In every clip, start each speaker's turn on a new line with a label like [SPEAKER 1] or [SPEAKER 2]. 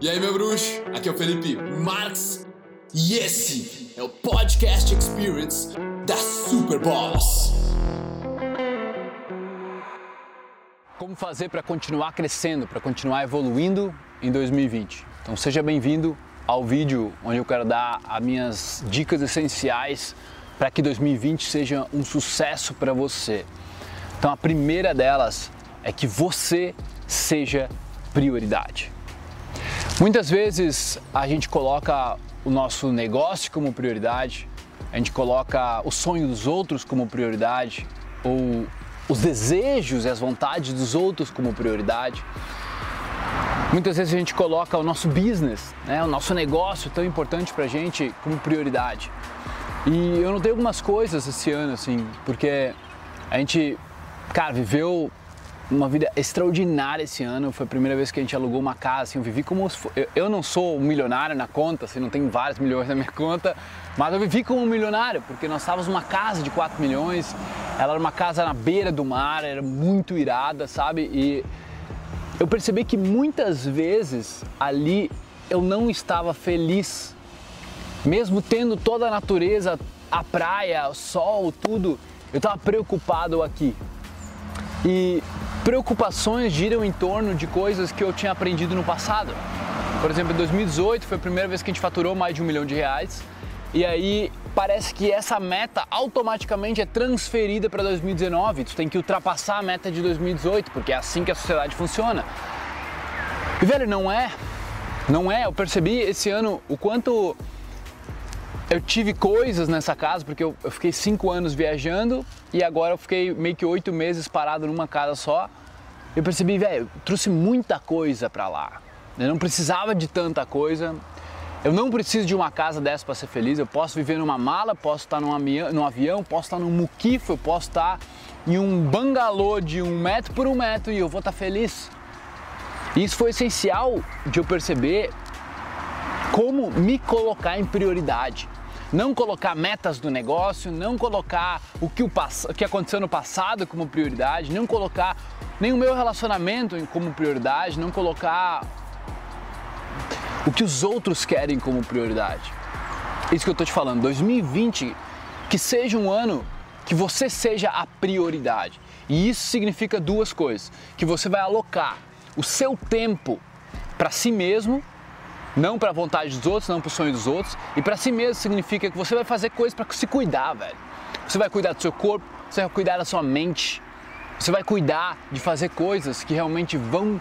[SPEAKER 1] E aí, meu bruxo? Aqui é o Felipe Marx e esse é o Podcast Experience da Super Boss.
[SPEAKER 2] Como fazer para continuar crescendo, para continuar evoluindo em 2020? Então seja bem-vindo ao vídeo onde eu quero dar as minhas dicas essenciais para que 2020 seja um sucesso para você. Então a primeira delas é que você seja prioridade. Muitas vezes a gente coloca o nosso negócio como prioridade, a gente coloca o sonho dos outros como prioridade, ou os desejos e as vontades dos outros como prioridade. Muitas vezes a gente coloca o nosso business, né, o nosso negócio tão importante para a gente como prioridade. E eu notei algumas coisas esse ano, assim, porque a gente, cara, viveu uma vida extraordinária esse ano. Foi a primeira vez que a gente alugou uma casa. Assim, eu vivi como se for... eu, não sou um milionário na conta, assim, não tenho vários milhões na minha conta, mas eu vivi como um milionário porque nós estávamos numa casa de 4 milhões. Ela era uma casa na beira do mar, era muito irada, sabe? E eu percebi que muitas vezes ali eu não estava feliz, mesmo tendo toda a natureza, a praia, o sol, tudo. Eu estava preocupado aqui. E preocupações giram em torno de coisas que eu tinha aprendido no passado. Por exemplo, em 2018 foi a primeira vez que a gente faturou mais de um milhão de reais. E aí parece que essa meta automaticamente é transferida para 2019. Tu tem que ultrapassar a meta de 2018, porque é assim que a sociedade funciona. E velho, não é. Não é. Eu percebi esse ano o quanto eu tive coisas nessa casa, porque eu, eu, fiquei cinco anos viajando e agora eu fiquei meio que oito meses parado numa casa só. Eu percebi, velho, trouxe muita coisa para lá. Eu não precisava de tanta coisa. Eu não preciso de uma casa dessa para ser feliz. Eu posso viver numa mala, posso estar num avião, num avião posso estar num muquifo, eu posso estar em um bangalô de um metro por um metro e eu vou estar feliz. Isso foi essencial de eu perceber como me colocar em prioridade não colocar metas do negócio, não colocar o que, o, o que aconteceu no passado como prioridade, não colocar nem o meu relacionamento como prioridade, não colocar o que os outros querem como prioridade. Isso que eu estou te falando, 2020, que seja um ano que você seja a prioridade. E isso significa duas coisas: que você vai alocar o seu tempo para si mesmo não para a vontade dos outros, não para o sonho dos outros. E para si mesmo significa que você vai fazer coisas para se cuidar, velho. Você vai cuidar do seu corpo, você vai cuidar da sua mente. Você vai cuidar de fazer coisas que realmente vão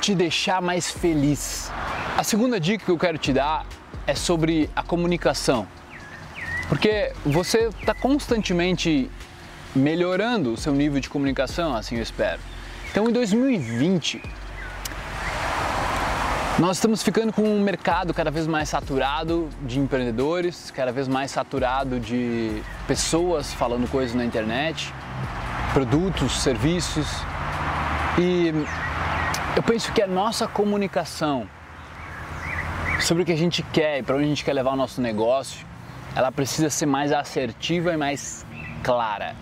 [SPEAKER 2] te deixar mais feliz. A segunda dica que eu quero te dar é sobre a comunicação. Porque você está constantemente melhorando o seu nível de comunicação, assim eu espero. Então em 2020, nós estamos ficando com um mercado cada vez mais saturado de empreendedores, cada vez mais saturado de pessoas falando coisas na internet, produtos, serviços. E eu penso que a nossa comunicação sobre o que a gente quer e para onde a gente quer levar o nosso negócio, ela precisa ser mais assertiva e mais clara.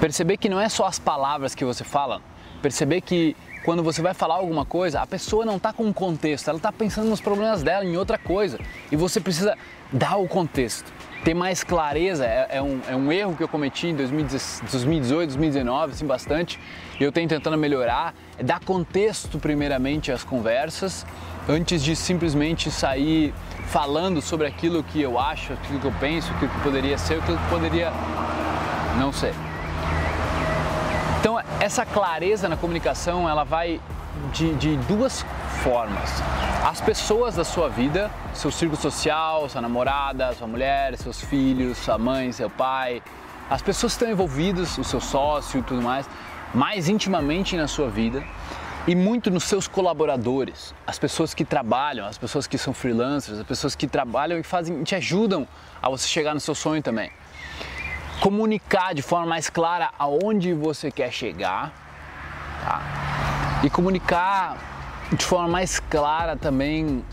[SPEAKER 2] Perceber que não é só as palavras que você fala, perceber que quando você vai falar alguma coisa, a pessoa não está com um contexto, ela está pensando nos problemas dela, em outra coisa. E você precisa dar o contexto, ter mais clareza. É, é, um, é um, erro que eu cometi em 2018, 2019, assim, bastante. E eu tenho tentando melhorar. É dar contexto, primeiramente, às conversas, antes de simplesmente sair falando sobre aquilo que eu acho, aquilo que eu penso, aquilo que poderia ser, aquilo que poderia não ser. Essa clareza na comunicação, ela vai de, de duas formas. As pessoas da sua vida, seu círculo social, sua namorada, sua mulher, seus filhos, sua mãe, seu pai, as pessoas que estão envolvidas, o seu sócio e tudo mais, mais intimamente na sua vida e muito nos seus colaboradores, as pessoas que trabalham, as pessoas que são freelancers, as pessoas que trabalham e fazem, te ajudam a você chegar no seu sonho também comunicar de forma mais clara aonde você quer chegar tá? e comunicar de forma mais clara também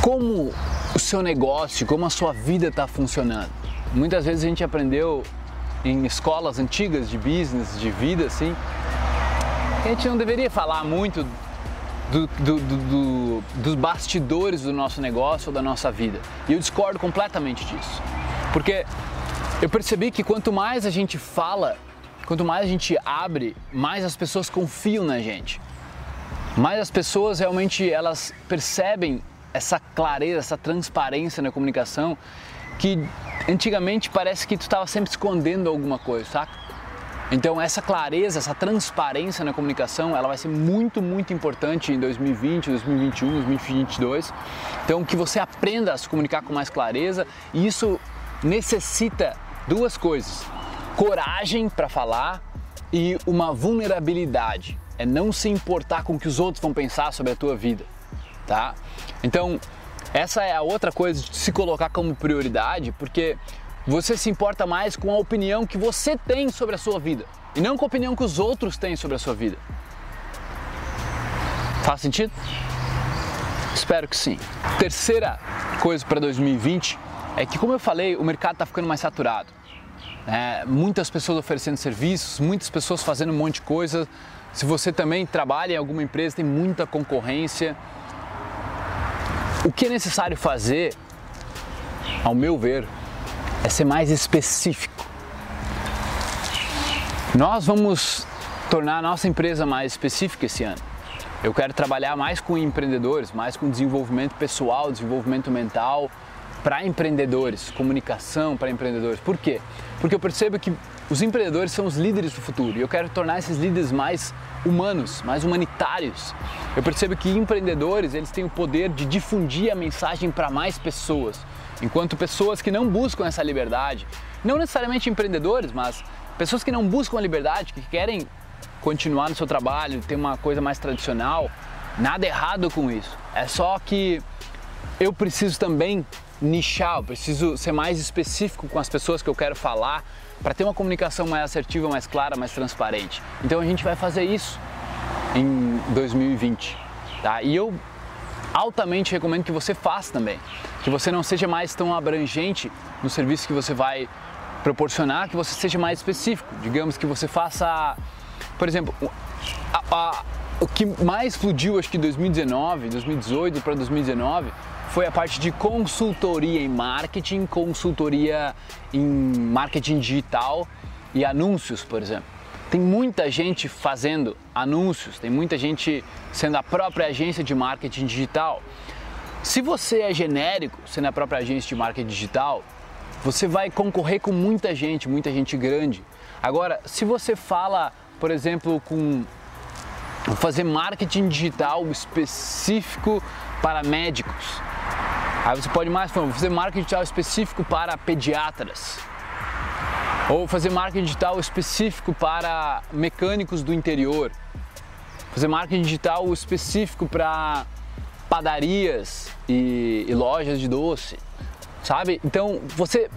[SPEAKER 2] como o seu negócio, como a sua vida está funcionando. Muitas vezes a gente aprendeu em escolas antigas de business, de vida, assim, a gente não deveria falar muito do, do, do, dos bastidores do nosso negócio ou da nossa vida. E eu discordo completamente disso. Porque eu percebi que quanto mais a gente fala, quanto mais a gente abre, mais as pessoas confiam na gente. Mais as pessoas realmente elas percebem essa clareza, essa transparência na comunicação que antigamente parece que tu estava sempre escondendo alguma coisa, saca? Então essa clareza, essa transparência na comunicação, ela vai ser muito, muito importante em 2020, 2021, 2022. Então que você aprenda a se comunicar com mais clareza e isso necessita duas coisas: coragem para falar e uma vulnerabilidade. É não se importar com o que os outros vão pensar sobre a tua vida, tá? Então, essa é a outra coisa de se colocar como prioridade, porque você se importa mais com a opinião que você tem sobre a sua vida e não com a opinião que os outros têm sobre a sua vida. Faz sentido? Espero que sim. Terceira coisa para 2020 é que, como eu falei, o mercado está ficando mais saturado. É, muitas pessoas oferecendo serviços, muitas pessoas fazendo um monte de coisa. Se você também trabalha em alguma empresa, tem muita concorrência. O que é necessário fazer, ao meu ver, é ser mais específico. Nós vamos tornar a nossa empresa mais específica esse ano. Eu quero trabalhar mais com empreendedores, mais com desenvolvimento pessoal, desenvolvimento mental para empreendedores, comunicação para empreendedores. Por quê? Porque eu percebo que os empreendedores são os líderes do futuro e eu quero tornar esses líderes mais humanos, mais humanitários. Eu percebo que empreendedores, eles têm o poder de difundir a mensagem para mais pessoas. Enquanto pessoas que não buscam essa liberdade, não necessariamente empreendedores, mas pessoas que não buscam a liberdade, que querem continuar no seu trabalho, ter uma coisa mais tradicional, nada errado com isso. É só que eu preciso também nichar, eu preciso ser mais específico com as pessoas que eu quero falar para ter uma comunicação mais assertiva, mais clara, mais transparente. Então a gente vai fazer isso em 2020, tá? E eu altamente recomendo que você faça também, que você não seja mais tão abrangente no serviço que você vai proporcionar, que você seja mais específico. Digamos que você faça, por exemplo, a, a, o que mais explodiu acho que 2019, 2018 para 2019 foi a parte de consultoria em marketing, consultoria em marketing digital e anúncios, por exemplo. Tem muita gente fazendo anúncios, tem muita gente sendo a própria agência de marketing digital. Se você é genérico, sendo a própria agência de marketing digital, você vai concorrer com muita gente, muita gente grande. Agora, se você fala, por exemplo, com fazer marketing digital específico para médicos, aí você pode mais fazer marketing digital específico para pediatras, ou fazer marketing digital específico para mecânicos do interior. Fazer marketing digital específico para padarias e, e lojas de doce, sabe? Então você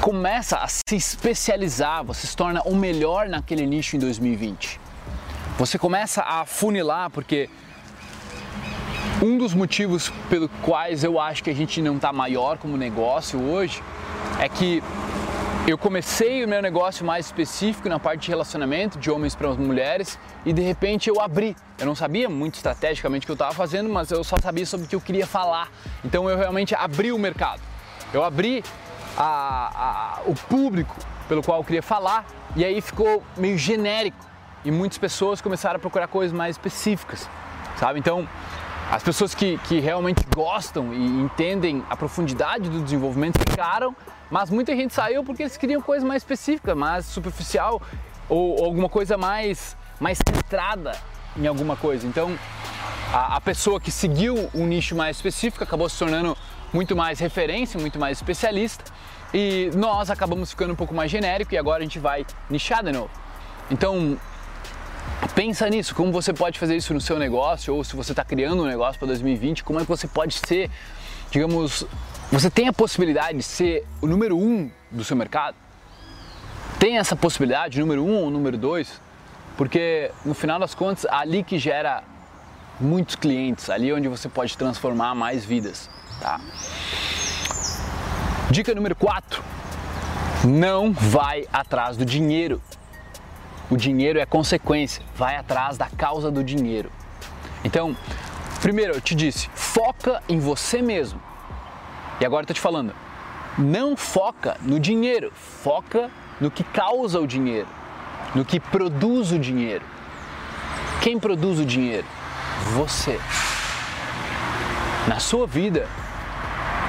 [SPEAKER 2] começa a se especializar, você se torna o melhor naquele nicho em 2020. Você começa a funilar, porque um dos motivos pelo quais eu acho que a gente não está maior como negócio hoje é que eu comecei o meu negócio mais específico na parte de relacionamento de homens para mulheres e de repente eu abri. Eu não sabia muito estrategicamente o que eu estava fazendo, mas eu só sabia sobre o que eu queria falar. Então eu realmente abri o mercado. Eu abri a, a, o público pelo qual eu queria falar e aí ficou meio genérico e muitas pessoas começaram a procurar coisas mais específicas, sabe? Então as pessoas que, que realmente gostam e entendem a profundidade do desenvolvimento ficaram mas muita gente saiu porque eles queriam coisa mais específica, mais superficial ou, ou alguma coisa mais, mais centrada em alguma coisa. Então, a, a pessoa que seguiu um nicho mais específico acabou se tornando muito mais referência, muito mais especialista e nós acabamos ficando um pouco mais genérico e agora a gente vai nichar de novo. Então, pensa nisso, como você pode fazer isso no seu negócio ou se você está criando um negócio para 2020, como é que você pode ser, digamos, você tem a possibilidade de ser o número um do seu mercado? Tem essa possibilidade, número um ou número dois? Porque no final das contas, ali que gera muitos clientes, ali é onde você pode transformar mais vidas. Tá? Dica número 4: não vai atrás do dinheiro. O dinheiro é consequência, vai atrás da causa do dinheiro. Então, primeiro eu te disse, foca em você mesmo. E agora eu tô te falando, não foca no dinheiro, foca no que causa o dinheiro, no que produz o dinheiro. Quem produz o dinheiro? Você. Na sua vida,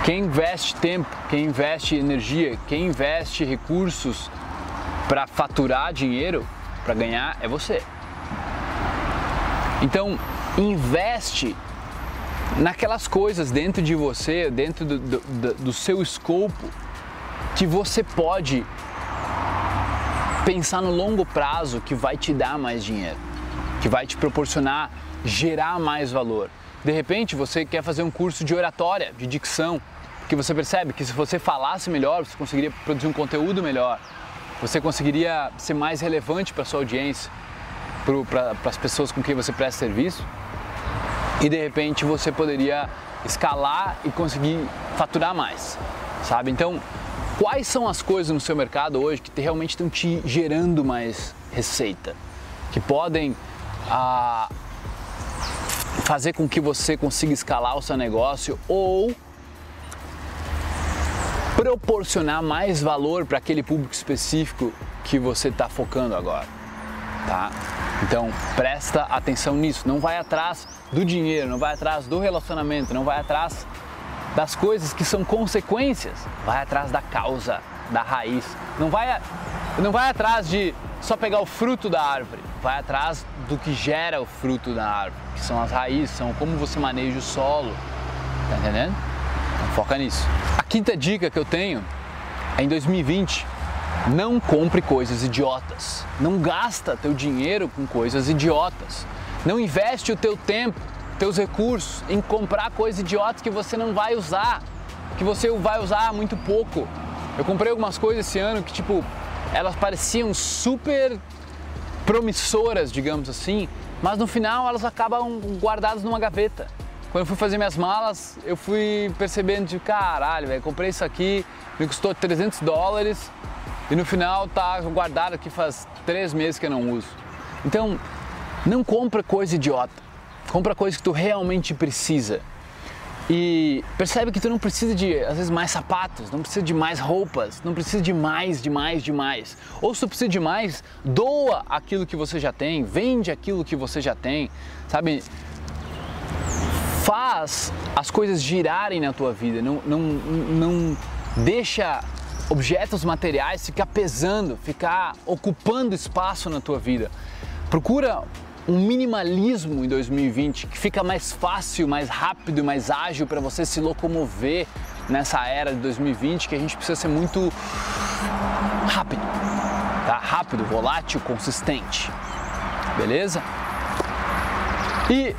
[SPEAKER 2] quem investe tempo, quem investe energia, quem investe recursos para faturar dinheiro, para ganhar, é você. Então, investe naquelas coisas dentro de você, dentro do, do, do seu escopo, que você pode pensar no longo prazo que vai te dar mais dinheiro, que vai te proporcionar gerar mais valor. De repente você quer fazer um curso de oratória, de dicção, que você percebe que se você falasse melhor, você conseguiria produzir um conteúdo melhor, você conseguiria ser mais relevante para sua audiência, para as pessoas com quem você presta serviço e de repente você poderia escalar e conseguir faturar mais, sabe? Então, quais são as coisas no seu mercado hoje que realmente estão te gerando mais receita, que podem ah, fazer com que você consiga escalar o seu negócio ou proporcionar mais valor para aquele público específico que você está focando agora, tá? Então presta atenção nisso, não vai atrás do dinheiro, não vai atrás do relacionamento, não vai atrás das coisas que são consequências, vai atrás da causa, da raiz. Não vai, não vai atrás de só pegar o fruto da árvore, vai atrás do que gera o fruto da árvore, que são as raízes, são como você maneja o solo. Tá entendendo? Foca nisso. A quinta dica que eu tenho é em 2020 não compre coisas idiotas. Não gasta teu dinheiro com coisas idiotas. Não investe o teu tempo, teus recursos em comprar coisas idiotas que você não vai usar, que você vai usar muito pouco. Eu comprei algumas coisas esse ano que tipo elas pareciam super promissoras, digamos assim, mas no final elas acabam guardadas numa gaveta. Quando eu fui fazer minhas malas, eu fui percebendo de caralho, velho, comprei isso aqui, me custou 300 dólares, e no final tá guardado aqui faz três meses que eu não uso. Então, não compra coisa idiota. Compra coisa que tu realmente precisa. E percebe que tu não precisa de, às vezes, mais sapatos, não precisa de mais roupas, não precisa de mais, de mais, de mais. Ou se tu precisa de mais, doa aquilo que você já tem, vende aquilo que você já tem, sabe? Faz as coisas girarem na tua vida, não, não, não deixa objetos materiais ficar pesando, ficar ocupando espaço na tua vida. Procura um minimalismo em 2020 que fica mais fácil, mais rápido e mais ágil para você se locomover nessa era de 2020 que a gente precisa ser muito rápido, tá? Rápido, volátil, consistente. Beleza? E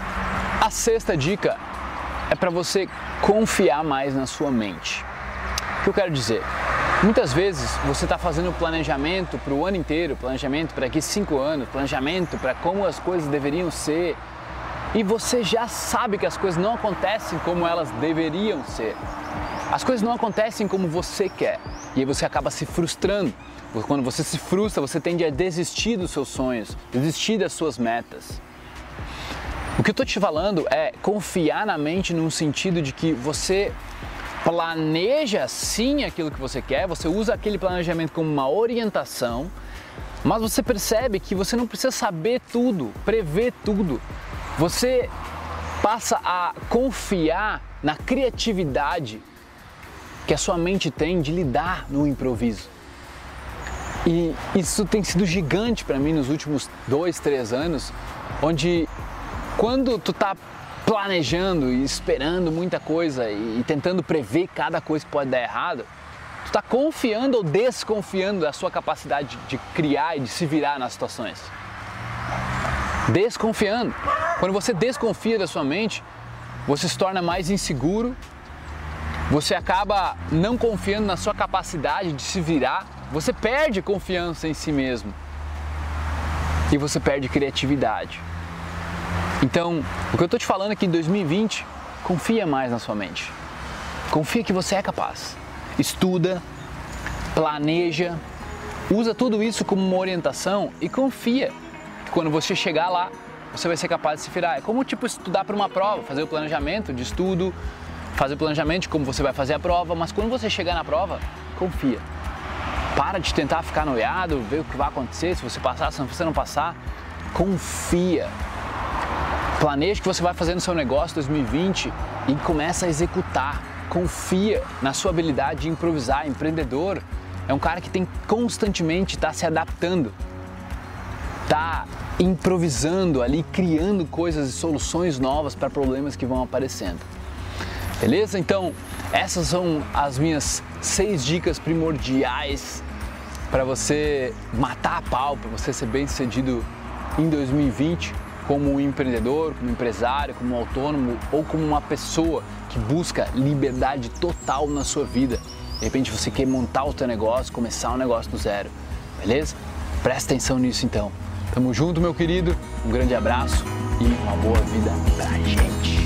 [SPEAKER 2] a sexta dica é para você confiar mais na sua mente. O que eu quero dizer? Muitas vezes você está fazendo planejamento para o ano inteiro, planejamento para aqui cinco anos, planejamento para como as coisas deveriam ser, e você já sabe que as coisas não acontecem como elas deveriam ser. As coisas não acontecem como você quer, e aí você acaba se frustrando. Quando você se frustra, você tende a desistir dos seus sonhos, desistir das suas metas. O que eu estou te falando é confiar na mente no sentido de que você planeja sim aquilo que você quer, você usa aquele planejamento como uma orientação, mas você percebe que você não precisa saber tudo, prever tudo. Você passa a confiar na criatividade que a sua mente tem de lidar no improviso. E isso tem sido gigante para mim nos últimos dois, três anos, onde quando tu tá planejando e esperando muita coisa e, tentando prever cada coisa que pode dar errado, tu está confiando ou desconfiando da sua capacidade de criar e de se virar nas situações. Desconfiando. Quando você desconfia da sua mente, você se torna mais inseguro, você acaba não confiando na sua capacidade de se virar, você perde confiança em si mesmo e você perde criatividade. Então, o que eu estou te falando aqui em 2020, confia mais na sua mente. Confia que você é capaz. Estuda, planeja, usa tudo isso como uma orientação e confia que quando você chegar lá, você vai ser capaz de se virar. É como tipo estudar para uma prova, fazer o planejamento de estudo, fazer o planejamento de como você vai fazer a prova, mas quando você chegar na prova, confia. Para de tentar ficar noiado, ver o que vai acontecer, se você passar, se você não passar. Confia. Planeje o que você vai fazer no seu negócio 2020 e começa a executar. Confia na sua habilidade de improvisar. Empreendedor é um cara que tem constantemente tá se adaptando, tá improvisando ali, criando coisas e soluções novas para problemas que vão aparecendo. Beleza? Então, essas são as minhas seis dicas primordiais para você matar a pau, para você ser bem sucedido em 2020 como um empreendedor, como empresário, como um autônomo ou como uma pessoa que busca liberdade total na sua vida. De repente você quer montar o seu negócio, começar um negócio do zero, beleza? Presta atenção nisso então. Tamo junto, meu querido. Um grande abraço e uma boa vida pra gente.